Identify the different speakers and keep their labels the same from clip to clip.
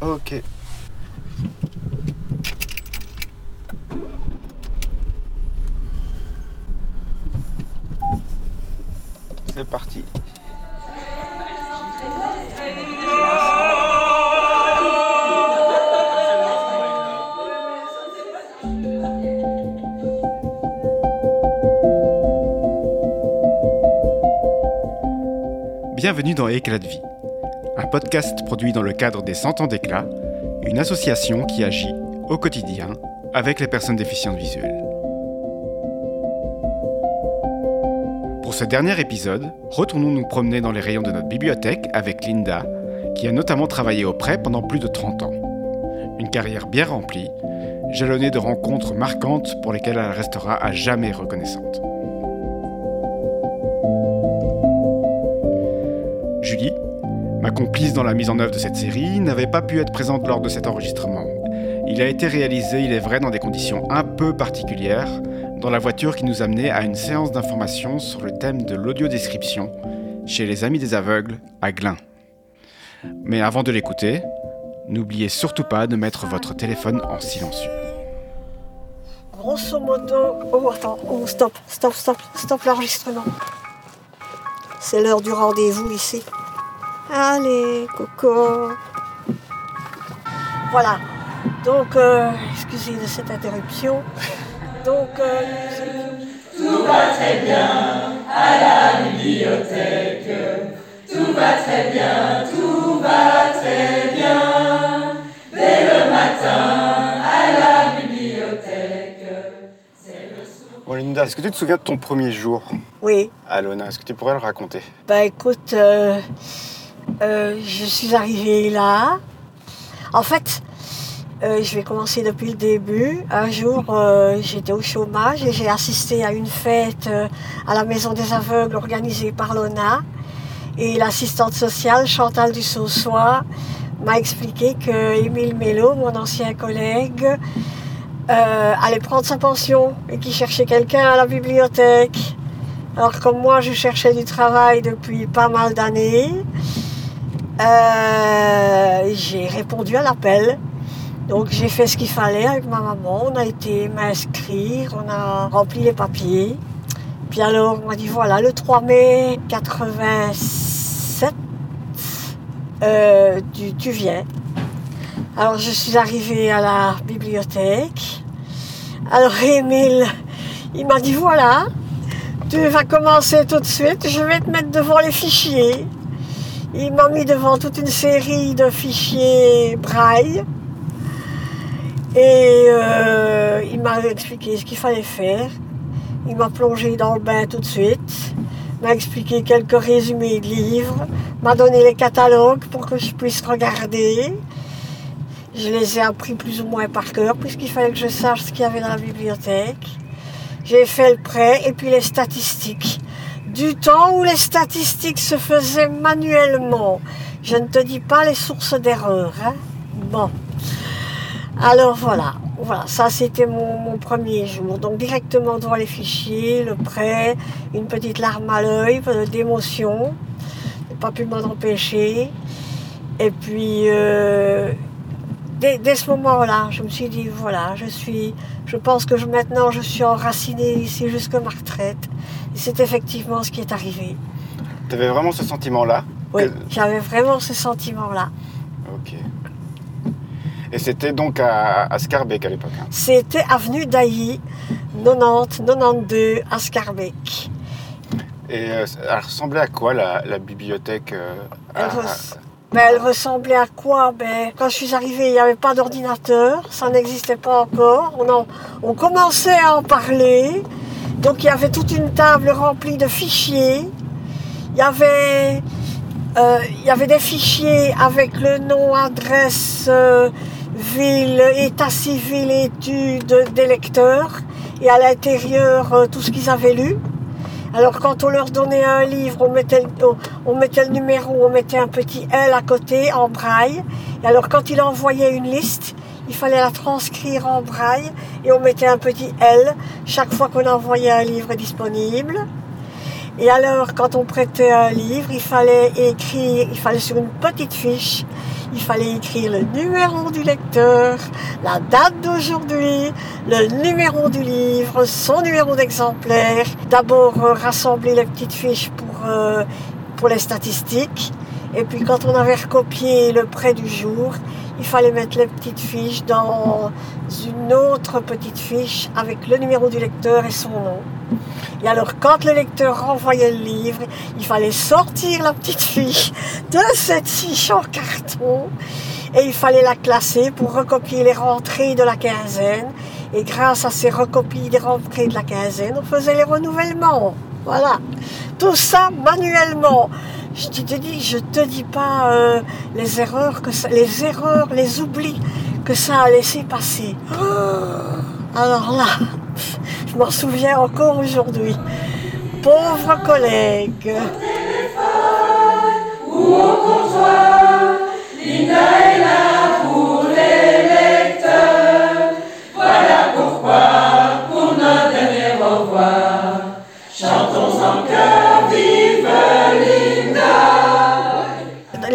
Speaker 1: Ok. C'est parti. Bienvenue dans Éclat de vie, podcast produit dans le cadre des 100 ans d'éclat, une association qui agit au quotidien avec les personnes déficientes visuelles. Pour ce dernier épisode, retournons nous promener dans les rayons de notre bibliothèque avec Linda, qui a notamment travaillé auprès pendant plus de 30 ans. Une carrière bien remplie, jalonnée de rencontres marquantes pour lesquelles elle restera à jamais reconnaissante. Complice dans la mise en œuvre de cette série, n'avait pas pu être présente lors de cet enregistrement. Il a été réalisé, il est vrai, dans des conditions un peu particulières, dans la voiture qui nous amenait à une séance d'information sur le thème de l'audiodescription chez les Amis des Aveugles à Glun. Mais avant de l'écouter, n'oubliez surtout pas de mettre votre téléphone en silencieux.
Speaker 2: Grosso modo, oh attends, oh stop, stop, stop, stop l'enregistrement. C'est l'heure du rendez-vous ici. Allez, coco. Voilà. Donc, euh, excusez de cette interruption. Donc, euh,
Speaker 3: Tout va très bien à la bibliothèque. Tout va très bien, tout va très bien. Dès le matin à la bibliothèque. C'est le soir.
Speaker 1: Bon Linda, est-ce que tu te souviens de ton premier jour?
Speaker 2: Oui.
Speaker 1: à Lona Est-ce que tu pourrais le raconter?
Speaker 2: Bah écoute, euh, euh, je suis arrivée là. En fait, euh, je vais commencer depuis le début. Un jour, euh, j'étais au chômage et j'ai assisté à une fête à la Maison des Aveugles organisée par l'ONA. Et l'assistante sociale, Chantal Dussaussois, m'a expliqué que Émile Mello, mon ancien collègue, allait prendre sa pension et qu'il cherchait quelqu'un à la bibliothèque. Alors comme moi, je cherchais du travail depuis pas mal d'années, euh, j'ai répondu à l'appel. Donc j'ai fait ce qu'il fallait avec ma maman. On a été m'inscrire, on a rempli les papiers. Puis alors on m'a dit voilà, le 3 mai 87, euh, tu, tu viens. Alors je suis arrivée à la bibliothèque. Alors Émile, il m'a dit voilà, tu vas commencer tout de suite, je vais te mettre devant les fichiers. Il m'a mis devant toute une série de fichiers braille. Et euh, il m'a expliqué ce qu'il fallait faire. Il m'a plongé dans le bain tout de suite. M'a expliqué quelques résumés de livres. M'a donné les catalogues pour que je puisse regarder. Je les ai appris plus ou moins par cœur puisqu'il fallait que je sache ce qu'il y avait dans la bibliothèque. J'ai fait le prêt et puis les statistiques. Du temps où les statistiques se faisaient manuellement. Je ne te dis pas les sources d'erreur. Hein? Bon. Alors voilà, voilà, ça c'était mon, premier jour. Donc directement devant les fichiers, le prêt, une petite larme à l'œil d'émotion. J'ai pas pu m'en empêcher. Et puis euh, dès ce moment-là, je me suis dit voilà, je suis, je pense que je- maintenant je suis enracinée ici jusqu'à ma retraite. Et c'est effectivement ce qui est arrivé.
Speaker 1: Tu avais vraiment ce sentiment-là
Speaker 2: Oui,
Speaker 1: Que-
Speaker 2: j'avais vraiment ce sentiment-là.
Speaker 1: Ok. Et c'était donc à, à Scarbeck à l'époque. hein.
Speaker 2: C'était avenue d'Ailly, 90, 92, à Scarbeck.
Speaker 1: Et euh, elle ressemblait à quoi la, la bibliothèque euh, à-
Speaker 2: elle ressemblait à quoi? Ben, Quand je suis arrivée, il n'y avait pas d'ordinateur, ça n'existait pas encore. On, on commençait à en parler. Donc il y avait toute une table remplie de fichiers. Il y avait, euh, il y avait des fichiers avec le nom, adresse, euh, ville, état civil, études des lecteurs. Et à l'intérieur, euh, tout ce qu'ils avaient lu. Alors quand on leur donnait un livre, on mettait, le- numéro, on mettait un petit L à côté en braille. Et alors quand il envoyait une liste, il fallait la transcrire en braille et on mettait un petit L chaque fois qu'on envoyait un livre disponible. Et alors, quand on prêtait un livre, il fallait écrire, il fallait sur une petite fiche, il fallait écrire le numéro du lecteur, la date d'aujourd'hui, le numéro du livre, son numéro d'exemplaire. D'abord, euh, rassembler les petites fiches pour, euh, pour les statistiques. Et puis, quand on avait recopié le prêt du jour, il fallait mettre les petites fiches dans une autre petite fiche avec le numéro du lecteur et son nom. Et alors, quand le lecteur renvoyait le livre, il fallait sortir la petite fiche de cette fiche en carton et il fallait la classer pour recopier les rentrées de la quinzaine. Et grâce à ces recopies des rentrées de la quinzaine, on faisait les renouvellements. Voilà. Tout ça manuellement. Je te dis, je te dis pas euh, les erreurs que les erreurs, les oublis que ça a laissé passer. Oh, alors là, je m'en souviens encore aujourd'hui. Pauvre collègue.
Speaker 3: Au là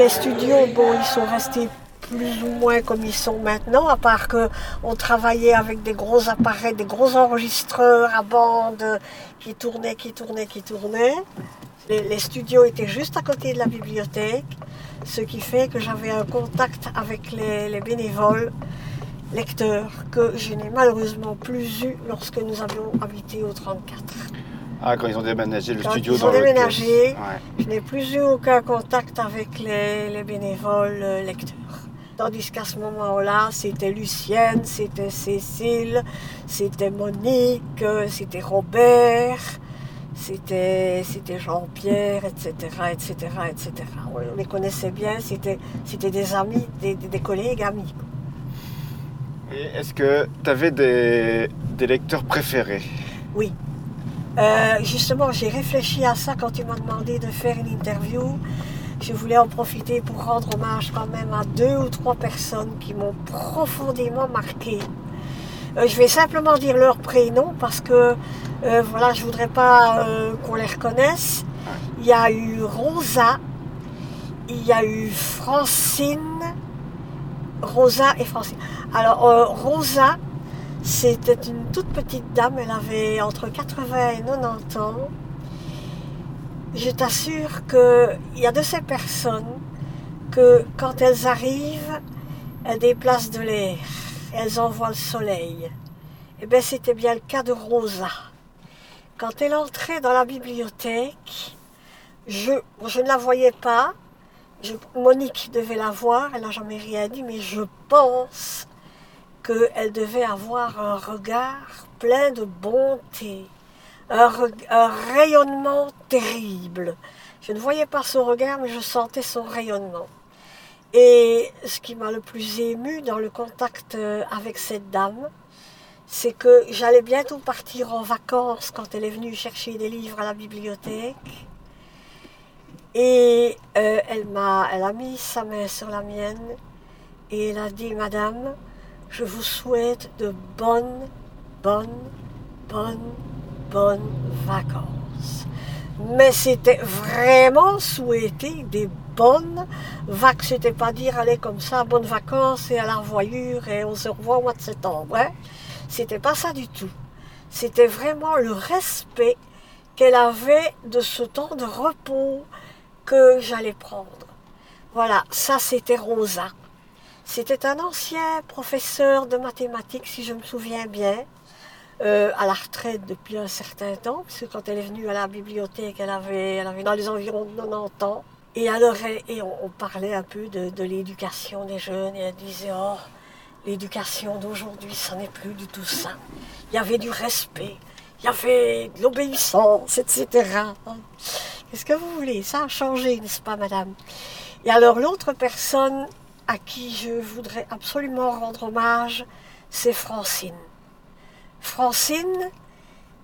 Speaker 3: Les
Speaker 2: studios, bon, ils sont restés plus ou moins comme ils sont maintenant, à part que on travaillait avec des gros appareils, des gros enregistreurs à bande qui tournaient, qui tournaient, qui tournaient. Les, studios étaient juste à côté de la bibliothèque, ce qui fait que j'avais un contact avec les bénévoles lecteurs que je n'ai malheureusement plus eu lorsque nous avions habité au 34.
Speaker 1: Ah, quand ils ont déménagé le
Speaker 2: Quand
Speaker 1: studio
Speaker 2: ils
Speaker 1: dans
Speaker 2: ont déménagé,
Speaker 1: Ouais.
Speaker 2: Je n'ai plus eu aucun contact avec les, les bénévoles euh, lecteurs. Tandis qu'à ce moment-là, c'était Lucienne, c'était Cécile, c'était Monique, euh, c'était Robert, c'était c'était Jean-Pierre, etc., etc., etc. On les connaissait bien, c'était c'était des amis, des, des- des collègues amis.
Speaker 1: Et est-ce que tu avais des, des lecteurs préférés?
Speaker 2: Oui. Euh, justement, j'ai réfléchi à ça quand tu m'as demandé de faire une interview. Je voulais en profiter pour rendre hommage quand même à deux ou trois personnes qui m'ont profondément marqué. Euh, je vais simplement dire leur prénom parce que euh, voilà, je voudrais pas euh, qu'on les reconnaisse. Il y a eu Rosa, il y a eu Francine, Rosa et Francine. Alors euh, Rosa, c'était une toute petite dame, elle avait entre 80 et 90 ans. Je t'assure qu'il y a de ces personnes que quand elles arrivent, elles déplacent de l'air, elles envoient le soleil. Eh bien, c'était bien le cas de Rosa. Quand elle entrait dans la bibliothèque, je, je ne la voyais pas. Monique devait la voir, elle n'a jamais rien dit, mais je pense qu'elle devait avoir un regard plein de bonté, un, rayonnement terrible. Je ne voyais pas son regard, mais je sentais son rayonnement. Et ce qui m'a le plus ému dans le contact euh, avec cette dame, c'est que j'allais bientôt partir en vacances quand elle est venue chercher des livres à la bibliothèque. Et euh, elle, m'a, elle a mis sa main sur la mienne et elle a dit, Madame, je vous souhaite de bonnes, bonnes, bonnes, bonnes vacances. Mais c'était vraiment souhaiter des bonnes vacances. C'était pas dire aller comme ça, bonnes vacances et à la revoyure et on se revoit au mois de septembre. Hein. C'était pas ça du tout. C'était vraiment le respect qu'elle avait de ce temps de repos que j'allais prendre. Voilà, ça c'était Rosa. C'était un ancien professeur de mathématiques, si je me souviens bien, euh, à la retraite depuis un certain temps, parce que quand elle est venue à la bibliothèque, elle avait, elle avait dans les environs de 90 ans. Et alors, et on, on parlait un peu de, de l'éducation des jeunes, et elle disait, oh, l'éducation d'aujourd'hui, ça n'est plus du tout ça. Il y avait du respect, il y avait de l'obéissance, etc. Qu'est-ce que vous voulez? Ça a changé, n'est-ce pas, madame? Et alors, l'autre personne à qui je voudrais absolument rendre hommage, c'est Francine. Francine,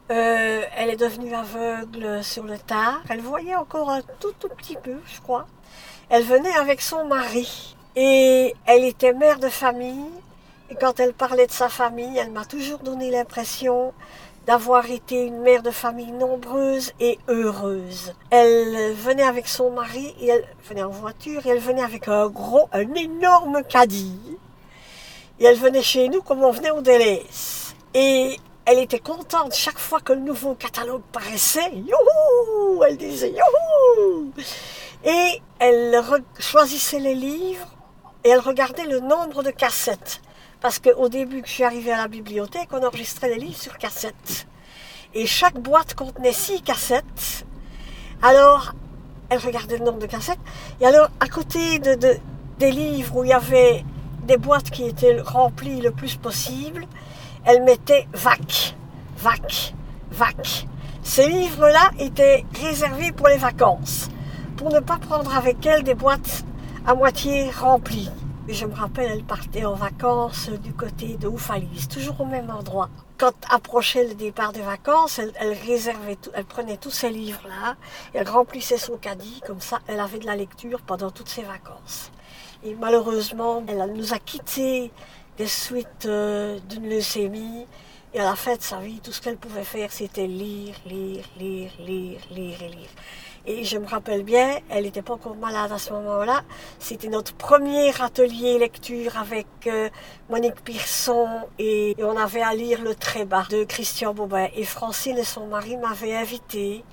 Speaker 2: euh, elle est devenue aveugle sur le tard. Elle voyait encore un tout, tout petit peu, je crois. Elle venait avec son mari et elle était mère de famille. Et quand elle parlait de sa famille, elle m'a toujours donné l'impression d'avoir été une mère de famille nombreuse et heureuse. Elle venait avec son mari, et elle venait en voiture, et elle venait avec un gros, un énorme caddie. Et elle venait chez nous comme on venait au délaisse. Et elle était contente chaque fois que le nouveau catalogue paraissait. Youhou Elle disait youhou Et elle choisissait les livres et elle regardait le nombre de cassettes. Parce qu'au début que je suis arrivée à la bibliothèque, on enregistrait les livres sur cassette. Et chaque boîte contenait six cassettes. Alors, elle regardait le nombre de cassettes. Et alors, à côté de, des livres où il y avait des boîtes qui étaient remplies le plus possible, elle mettait VAC, VAC, VAC. Ces livres-là étaient réservés pour les vacances, pour ne pas prendre avec elle des boîtes à moitié remplies. Je me rappelle, elle partait en vacances du côté de Oufalise, toujours au même endroit. Quand approchait le départ des vacances, elle, réservait, elle prenait tous ces livres-là, elle remplissait son caddie, comme ça, elle avait de la lecture pendant toutes ses vacances. Et malheureusement, elle nous a quittés des suites euh, d'une leucémie. Et à la fin de sa vie, tout ce qu'elle pouvait faire, c'était lire, lire, lire, lire, lire et lire. Et je me rappelle bien, elle n'était pas encore malade à ce moment-là. C'était notre premier atelier lecture avec euh, Monique Pearson et, on avait à lire Le Trébat de Christian Bobin. Et Francine et son mari m'avaient invité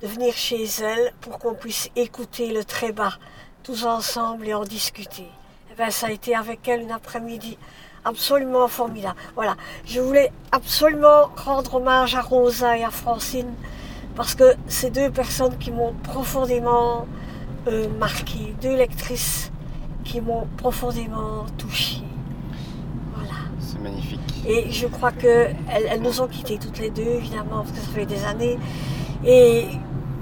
Speaker 2: de venir chez elle pour qu'on puisse écouter Le Trébat tous ensemble et en discuter. Et eh ben, ça a été avec elle une après-midi absolument formidable. Voilà, je voulais absolument rendre hommage à Rosa et à Francine parce que c'est deux personnes qui m'ont profondément euh, marqué, deux lectrices qui m'ont profondément touchée.
Speaker 1: Voilà. C'est magnifique.
Speaker 2: Et je crois qu'elles elles nous ont quittés toutes les deux, évidemment, parce que ça fait des années. Et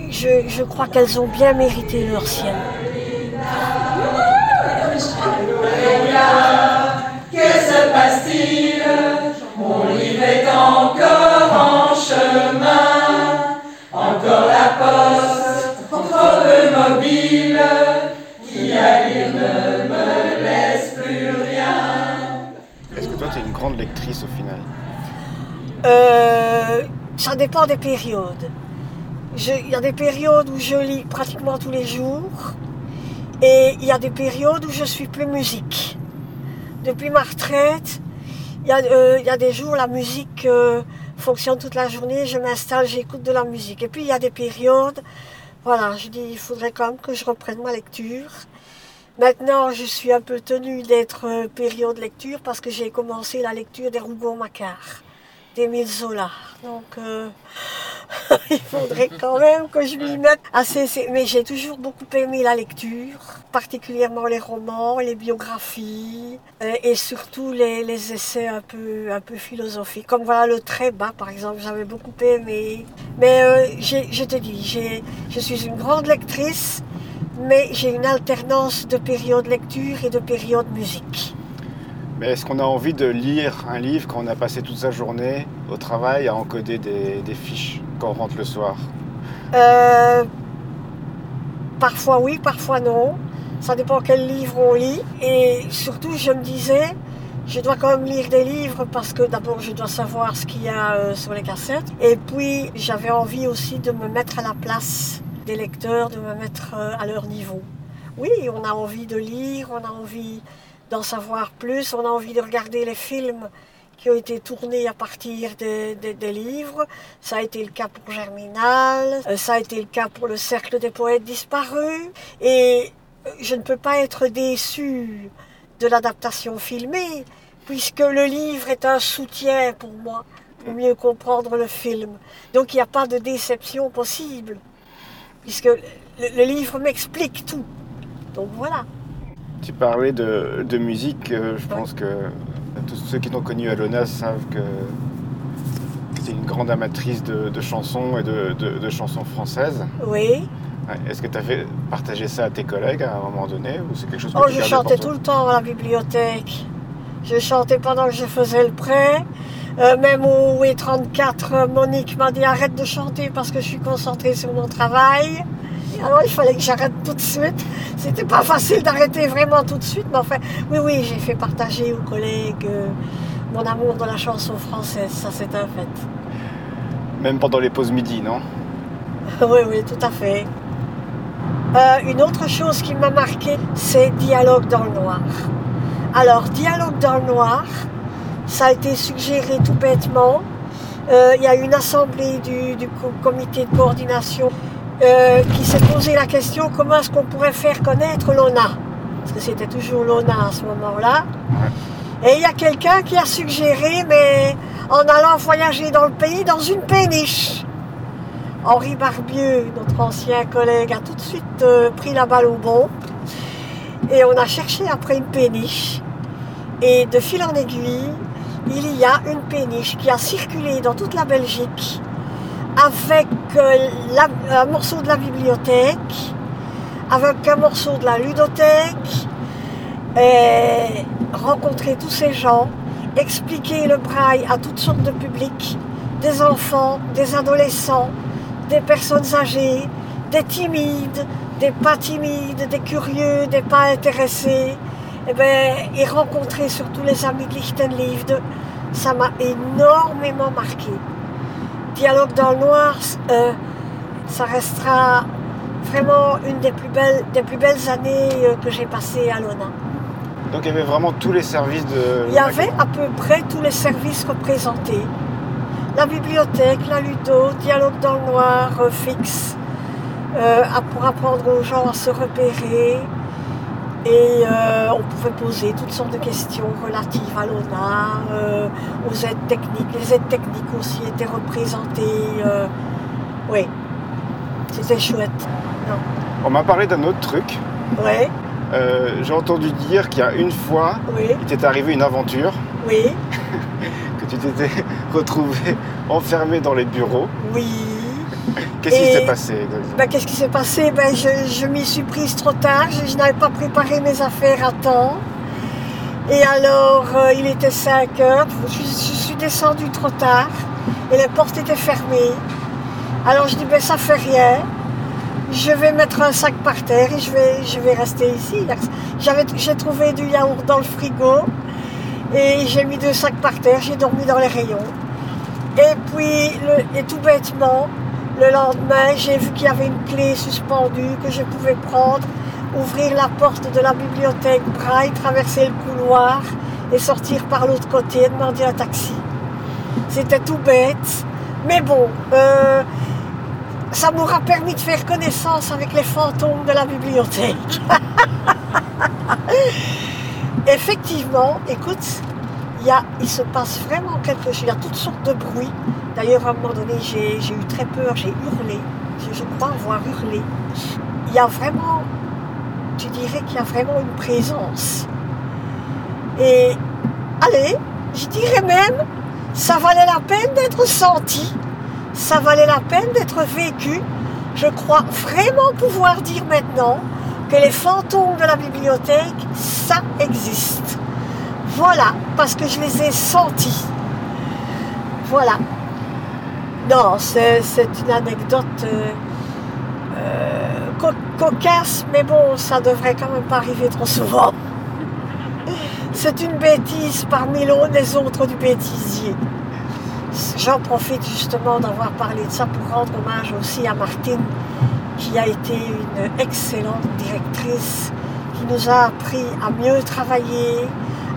Speaker 2: je, je crois qu'elles ont bien mérité leur ciel.
Speaker 3: Que se passe-t-il? Mon livre est encore en chemin la poste, trop de mobile, qui à lire ne me laisse plus rien.
Speaker 1: Est-ce que toi, tu es une grande lectrice au final?
Speaker 2: Euh, Ça dépend des périodes. Il y a des périodes où je lis pratiquement tous les jours et il y a des périodes où je suis plus musique. Depuis ma retraite, il y, euh, y, a des jours la musique... Euh, fonctionne toute la journée, je m'installe, j'écoute de la musique. Et puis il y a des périodes, voilà, je dis il faudrait quand même que je reprenne ma lecture. Maintenant, je suis un peu tenue d'être euh, période lecture parce que j'ai commencé la lecture des Rougon-Macquart, d'Émile Zola. Donc, euh, il faudrait quand même que je m'y mette assez. Mais j'ai toujours beaucoup aimé la lecture, particulièrement les romans, les biographies euh, et surtout les, essais un peu, un peu philosophiques. Comme voilà le très bas par exemple, j'avais beaucoup aimé. Mais euh, je te dis, je suis une grande lectrice, mais j'ai une alternance de périodes lecture et de périodes musique.
Speaker 1: Mais est-ce qu'on a envie de lire un livre quand on a passé toute sa journée au travail à encoder des, fiches quand on rentre le soir?
Speaker 2: Euh, Parfois oui, parfois non. Ça dépend quel livre on lit. Et surtout, je me disais, je dois quand même lire des livres parce que d'abord, je dois savoir ce qu'il y a euh, sur les cassettes. Et puis, j'avais envie aussi de me mettre à la place des lecteurs, de me mettre euh, à leur niveau. Oui, on a envie de lire, on a envie d'en savoir plus, on a envie de regarder les films qui ont été tournés à partir des, livres. Ça a été le cas pour Germinal, euh, ça a été le cas pour le Cercle des poètes disparus. Et euh, je ne peux pas être déçue de l'adaptation filmée, puisque le livre est un soutien pour moi, pour mieux comprendre le film. Donc il n'y a pas de déception possible, puisque le livre m'explique tout. Donc voilà.
Speaker 1: Tu parlais de, musique, euh, je pense que tous ceux qui t'ont connu à Lona savent que tu es une grande amatrice de, chansons et de, chansons françaises.
Speaker 2: Oui.
Speaker 1: Est-ce que tu as fait partager ça à tes collègues à un moment donné ou c'est quelque chose que
Speaker 2: Oh, je chantais tout le temps à la bibliothèque. Je chantais pendant que je faisais le prêt. Euh, même au E34, Monique m'a dit arrête de chanter parce que je suis concentrée sur mon travail. Alors il fallait que j'arrête tout de suite. C'était pas facile d'arrêter vraiment tout de suite, mais enfin, oui, oui, j'ai fait partager aux collègues euh, mon amour de la chanson française, ça c'est un fait.
Speaker 1: Même pendant les pauses midi, non?
Speaker 2: Oui, oui, tout à fait. Euh, une autre chose qui m'a marqué, c'est Dialogue dans le noir. Alors, Dialogue dans le noir, ça a été suggéré tout bêtement. Euh, il y a une assemblée du, du comité de coordination euh, qui s'est posé la question comment est-ce qu'on pourrait faire connaître l'ONA? Parce que c'était toujours l'ONA à ce moment-là. Et il y a quelqu'un qui a suggéré, mais en allant voyager dans le pays dans une péniche. Henri Barbieux, notre ancien collègue, a tout de suite euh, pris la balle au bon. Et on a cherché après une péniche. Et de fil en aiguille, il y a une péniche qui a circulé dans toute la Belgique avec euh, un morceau de la bibliothèque, avec un morceau de la ludothèque, rencontrer tous ces gens, expliquer le braille à toutes sortes de publics, des enfants, des adolescents, des personnes âgées, des timides, des pas timides, des curieux, des pas intéressés, et, eh ben, et rencontrer surtout les amis de Lichtenliefde, ça m'a énormément marqué. Dialogue dans le noir, euh, ça restera vraiment une des plus belles, des plus belles années euh, que j'ai passées à l'ONA.
Speaker 1: Donc il y avait vraiment tous les services de...
Speaker 2: Il y avait à peu près tous les services représentés. La bibliothèque, la ludo, dialogue dans le noir, euh, fixe, pour apprendre aux gens à se repérer, et euh, on pouvait poser toutes sortes de questions relatives à l'ONA, euh, aux aides techniques. Les aides techniques aussi étaient représentées. Euh, oui, c'était chouette.
Speaker 1: On m'a parlé d'un autre truc.
Speaker 2: Oui.
Speaker 1: J'ai entendu dire qu'il y a une fois,
Speaker 2: oui.
Speaker 1: il t'est arrivé une aventure.
Speaker 2: Oui.
Speaker 1: que tu t'étais retrouvé enfermé dans les bureaux.
Speaker 2: Oui.
Speaker 1: Qu'est-ce qui s'est passé
Speaker 2: ben, Qu'est-ce qui s'est passé? Ben, Je, m'y suis prise trop tard, je, n'avais pas préparé mes affaires à temps. Et alors, euh, il était 5 heures, je, suis descendue trop tard et les portes étaient fermées. Alors je dis, ben ça fait rien, je vais mettre un sac par terre et je vais, je vais rester ici. j'ai trouvé du yaourt dans le frigo et j'ai mis deux sacs par terre, j'ai dormi dans les rayons. Et puis, et tout bêtement, le lendemain, j'ai vu qu'il y avait une clé suspendue que je pouvais prendre, ouvrir la porte de la bibliothèque Braille, traverser le couloir et sortir par l'autre côté et demander un taxi. C'était tout bête, mais bon, euh, ça m'aura permis de faire connaissance avec les fantômes de la bibliothèque. Effectivement, écoute, il, se passe vraiment quelque chose, il y a toutes sortes de bruits D'ailleurs, à un moment donné, j'ai eu très peur, j'ai hurlé. Je, crois avoir hurlé. Il y a vraiment, tu dirais qu'il y a vraiment une présence. Et allez, je dirais même, ça valait la peine d'être senti, ça valait la peine d'être vécu. Je crois vraiment pouvoir dire maintenant que les fantômes de la bibliothèque, ça existe. Voilà, parce que je les ai sentis. Voilà. Non, c'est une anecdote euh, euh, cocasse, mais bon, ça devrait quand même pas arriver trop souvent. C'est une bêtise parmi les autres du bêtisier. J'en profite justement d'avoir parlé de ça pour rendre hommage aussi à Martine, qui a été une excellente directrice, qui nous a appris à mieux travailler,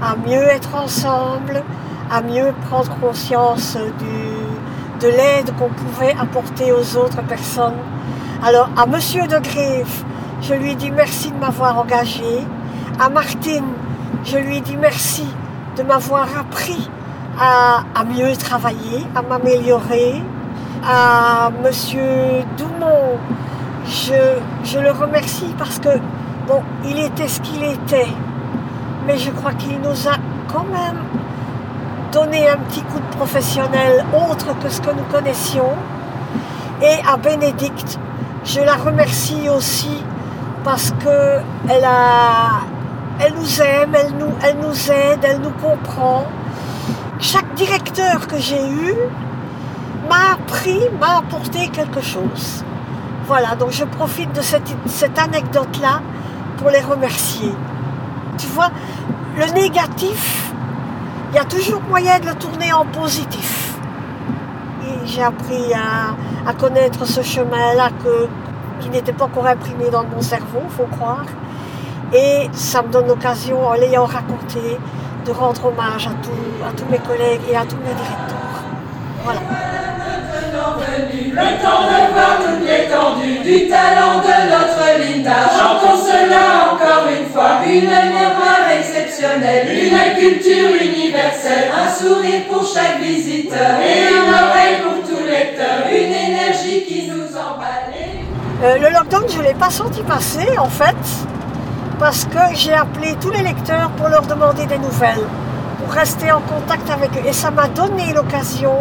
Speaker 2: à mieux être ensemble, à mieux prendre conscience du, de l'aide qu'on pouvait apporter aux autres personnes. Alors à Monsieur de Grève, je lui dis merci de m'avoir engagé. À Martine, je lui dis merci de m'avoir appris à, mieux travailler, à m'améliorer. À Monsieur Doumont, je, je le remercie parce que, bon, il était ce qu'il était, mais je crois qu'il nous a quand même donner un petit coup de professionnel autre que ce que nous connaissions. Et à Bénédicte, je la remercie aussi parce que elle, a, elle nous aime, elle nous, elle nous aide, elle nous comprend. Chaque directeur que j'ai eu m'a appris, m'a apporté quelque chose. Voilà, donc je profite de cette, cette anecdote-là pour les remercier. Tu vois, le négatif, il y a toujours moyen de le tourner en positif. j'ai appris à, connaître ce chemin-là qui n'était pas encore imprimé dans mon cerveau, faut croire. Et ça me donne l'occasion, en l'ayant raconté, de rendre hommage à, à tous mes collègues et à tous mes directeurs. Voilà.
Speaker 3: Le temps de voir toute l'étendue du talent de notre Linda. Chantons cela encore une fois. Une mémoire exceptionnelle, une culture universelle, un sourire pour chaque visiteur et une oreille pour tout lecteur, une énergie qui nous emballe.
Speaker 2: Euh, le lockdown, je ne l'ai pas senti passer en fait, parce que j'ai appelé tous les lecteurs pour leur demander des nouvelles, pour rester en contact avec eux. Et ça m'a donné l'occasion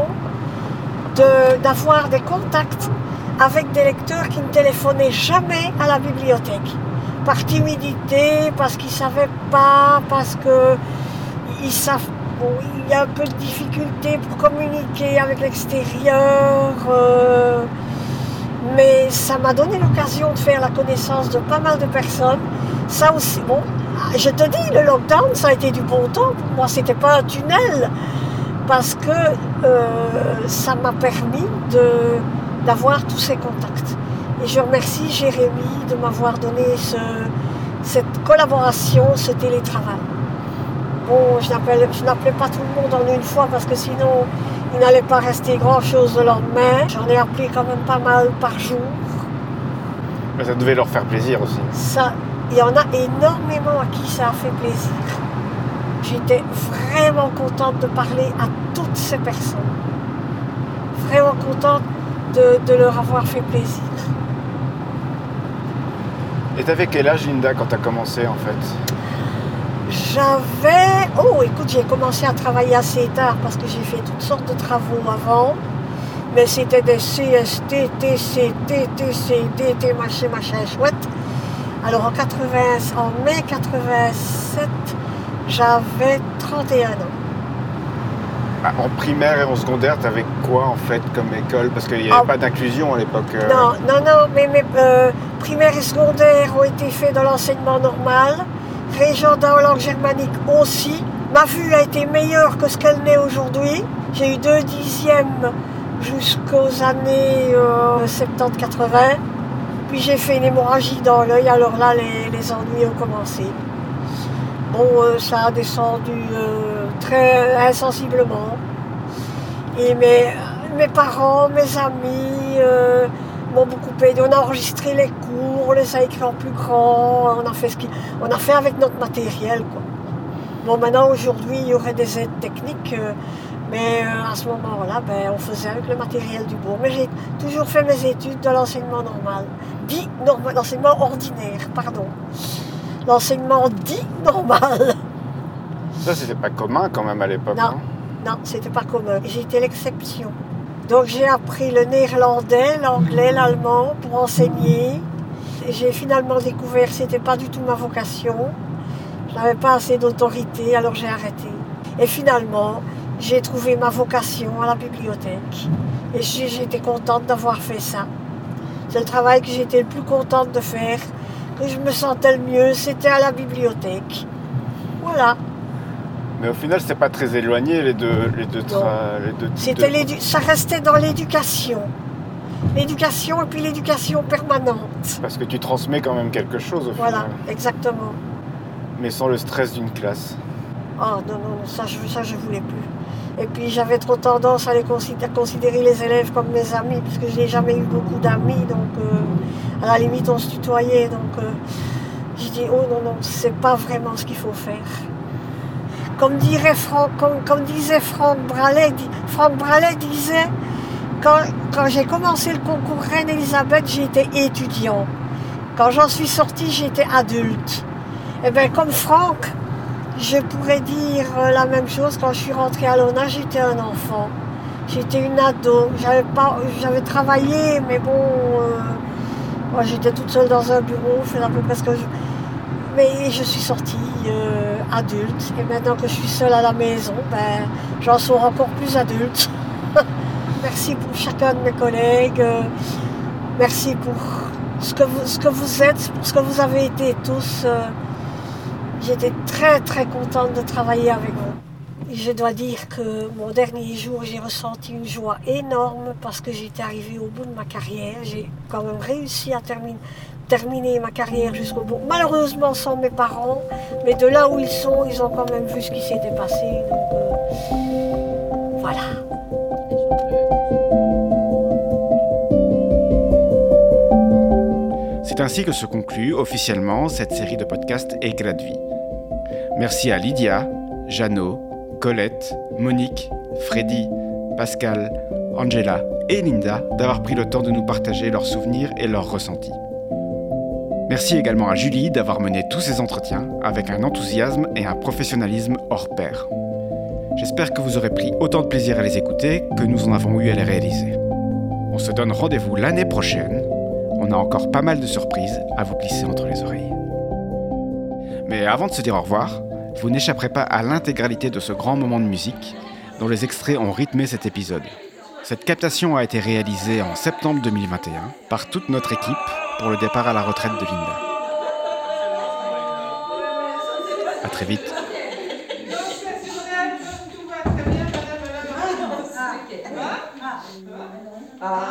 Speaker 2: d'avoir des contacts avec des lecteurs qui ne téléphonaient jamais à la bibliothèque. Par timidité, parce qu'ils ne savaient pas, parce qu'ils savent il y a un peu de difficulté pour communiquer avec l'extérieur. Euh, mais ça m'a donné l'occasion de faire la connaissance de pas mal de personnes. Ça aussi, bon, je te dis, le lockdown, ça a été du bon temps. Pour moi, c'était pas un tunnel parce que euh, ça m'a permis d'avoir tous ces contacts. Et je remercie Jérémy de m'avoir donné cette collaboration, ce télétravail. Bon, je n'appelais pas tout le monde en une fois parce que sinon il n'allait pas rester grand-chose le lendemain. J'en ai appelé quand même pas mal par jour.
Speaker 1: Mais ça devait leur faire plaisir aussi.
Speaker 2: Ça, il y en a énormément à qui ça a fait plaisir. J'étais vraiment contente de parler à toutes ces personnes. Vraiment contente de, leur avoir fait plaisir.
Speaker 1: Et t'avais quel âge Linda quand t'as commencé en fait?
Speaker 2: J'avais... Oh écoute, j'ai commencé à travailler assez tard parce que j'ai fait toutes sortes de travaux avant. Mais c'était des CST, TC, TTC, DT, machin, machin, chouette. Alors en, 80, en mai 87, j'avais 31 ans.
Speaker 1: Ah, en primaire et en secondaire, tu avais quoi en fait comme école? Parce qu'il n'y avait ah. pas d'inclusion à l'époque. Euh.
Speaker 2: Non, non, non, mais mes euh, primaires et secondaires ont été faits dans l'enseignement normal. Régional en langue germanique aussi. Ma vue a été meilleure que ce qu'elle n'est aujourd'hui. J'ai eu deux dixièmes jusqu'aux années 70-80. Euh, Puis j'ai fait une hémorragie dans l'œil, alors là les ennuis ont commencé. Bon, euh, ça a descendu euh, très insensiblement. Et mes, mes parents, mes amis euh, m'ont beaucoup aidé. On a enregistré les cours, on les a écrits en plus grand, on a fait, ce a fait avec notre matériel. Bon, maintenant, aujourd'hui, il y aurait des aides techniques, mais à ce moment-là, ben, on faisait avec le matériel du bourg. Mais j'ai toujours fait mes études dans l'enseignement normal, dit l'enseignement ordinaire, pardon l'enseignement dit normal.
Speaker 1: Ça, c'était pas commun quand même à l'époque.
Speaker 2: Non, non, c'était pas commun. J'étais l'exception. Donc j'ai appris le néerlandais, l'anglais, l'allemand pour enseigner. J'ai finalement découvert que c'était pas du tout ma vocation. Je n'avais pas assez d'autorité, alors j'ai arrêté. Et finalement, j'ai trouvé ma vocation à la bibliothèque. Et j'étais contente d'avoir fait ça. C'est le travail que j'étais le plus contente de faire je me sentais le mieux, c'était à la bibliothèque. Voilà.
Speaker 1: Mais au final, c'est pas très éloigné les deux, les deux,
Speaker 2: C'était ça restait dans l'éducation. L'éducation et puis l'éducation permanente.
Speaker 1: Parce que tu transmets quand même quelque chose au
Speaker 2: voilà, exactement.
Speaker 1: Mais sans le stress d'une classe.
Speaker 2: Ah non, non, ça je, ça je voulais plus. Et puis j'avais trop tendance à, les considérer, les élèves comme mes amis, puisque je n'ai jamais eu beaucoup d'amis, donc euh, à la limite on se tutoyait. Donc euh, j'ai dit, oh non, non, c'est pas vraiment ce qu'il faut faire. Comme, dirait comme, disait Franck Bralet, Franck Bralet disait, quand, quand j'ai commencé le concours Reine-Elisabeth, j'étais étudiant. Quand j'en suis sortie, j'étais adulte. Et eh bien comme Franck, je pourrais dire la même chose quand je suis rentrée à l'ONA, j'étais un enfant. J'étais une ado. J'avais pas, j'avais travaillé, mais bon, euh, moi, j'étais toute seule dans un bureau, je faisais un peu presque. Mais je suis sortie euh, adulte. Et maintenant que je suis seule à la maison, ben, j'en sors encore plus adulte. merci pour chacun de mes collègues. merci pour ce que, vous, ce que vous êtes, pour ce que vous avez été tous. Euh, j'étais très très contente de travailler avec vous. je dois dire que mon dernier jour, j'ai ressenti une joie énorme parce que j'étais arrivée au bout de ma carrière. J'ai quand même réussi à terminer, ma carrière jusqu'au bout. Malheureusement sans mes parents, mais de là où ils sont, ils ont quand même vu ce qui s'était passé. Euh, voilà.
Speaker 1: C'est ainsi que se conclut officiellement cette série de podcasts Éclat de vie. Merci à Lydia, Jeannot, Colette, Monique, Freddy, Pascal, Angela et Linda d'avoir pris le temps de nous partager leurs souvenirs et leurs ressentis. Merci également à Julie d'avoir mené tous ces entretiens avec un enthousiasme et un professionnalisme hors pair. J'espère que vous aurez pris autant de plaisir à les écouter que nous en avons eu à les réaliser. On se donne rendez-vous l'année prochaine. On a encore pas mal de surprises à vous glisser entre les oreilles. Mais avant de se dire au revoir, vous n'échapperez pas à l'intégralité de ce grand moment de musique dont les extraits ont rythmé cet épisode. Cette captation a été réalisée en septembre 2021 par toute notre équipe pour le départ à la retraite de Linda. A très vite.
Speaker 3: j'ai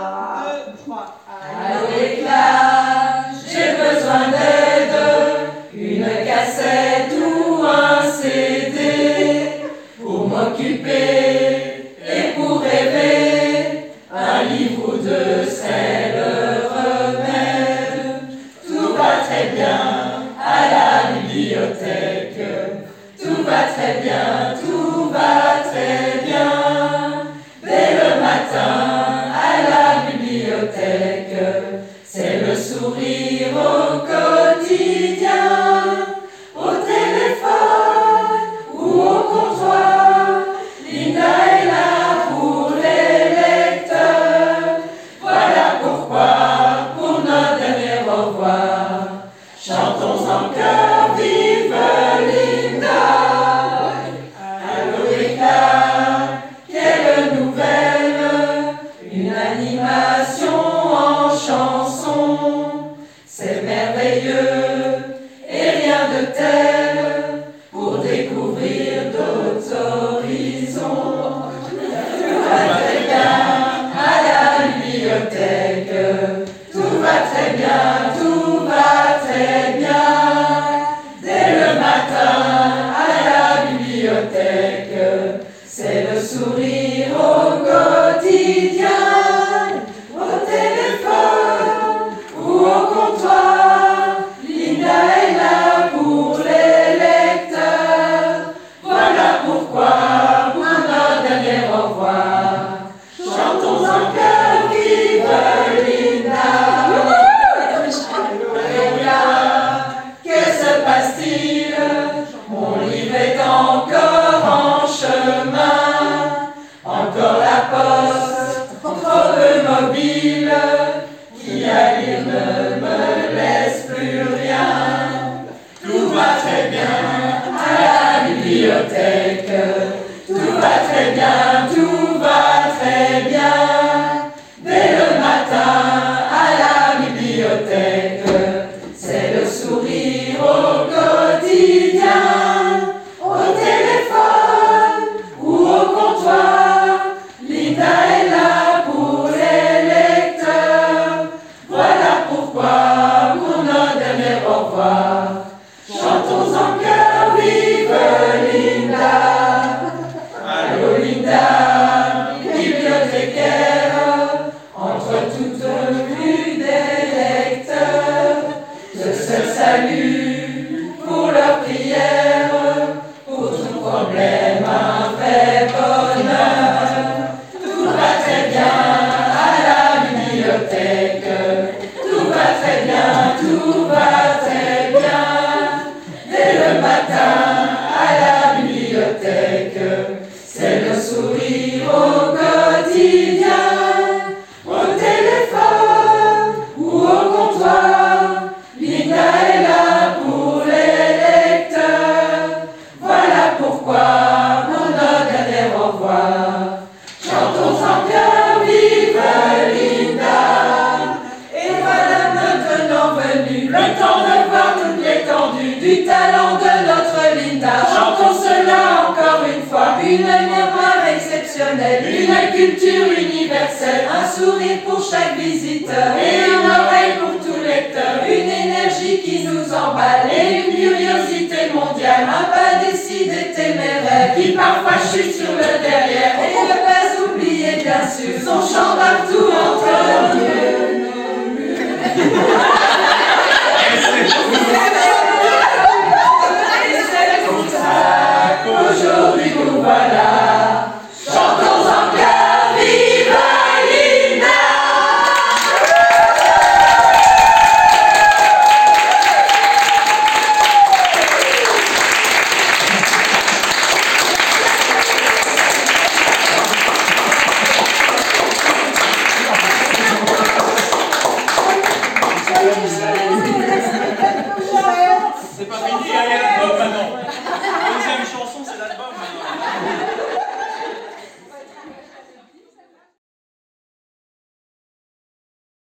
Speaker 3: qui nous emballe et une curiosité mondiale, un pas décidé téméraire qui parfois chute sur le derrière et ne pas oublier bien sûr son chant partout entre nous.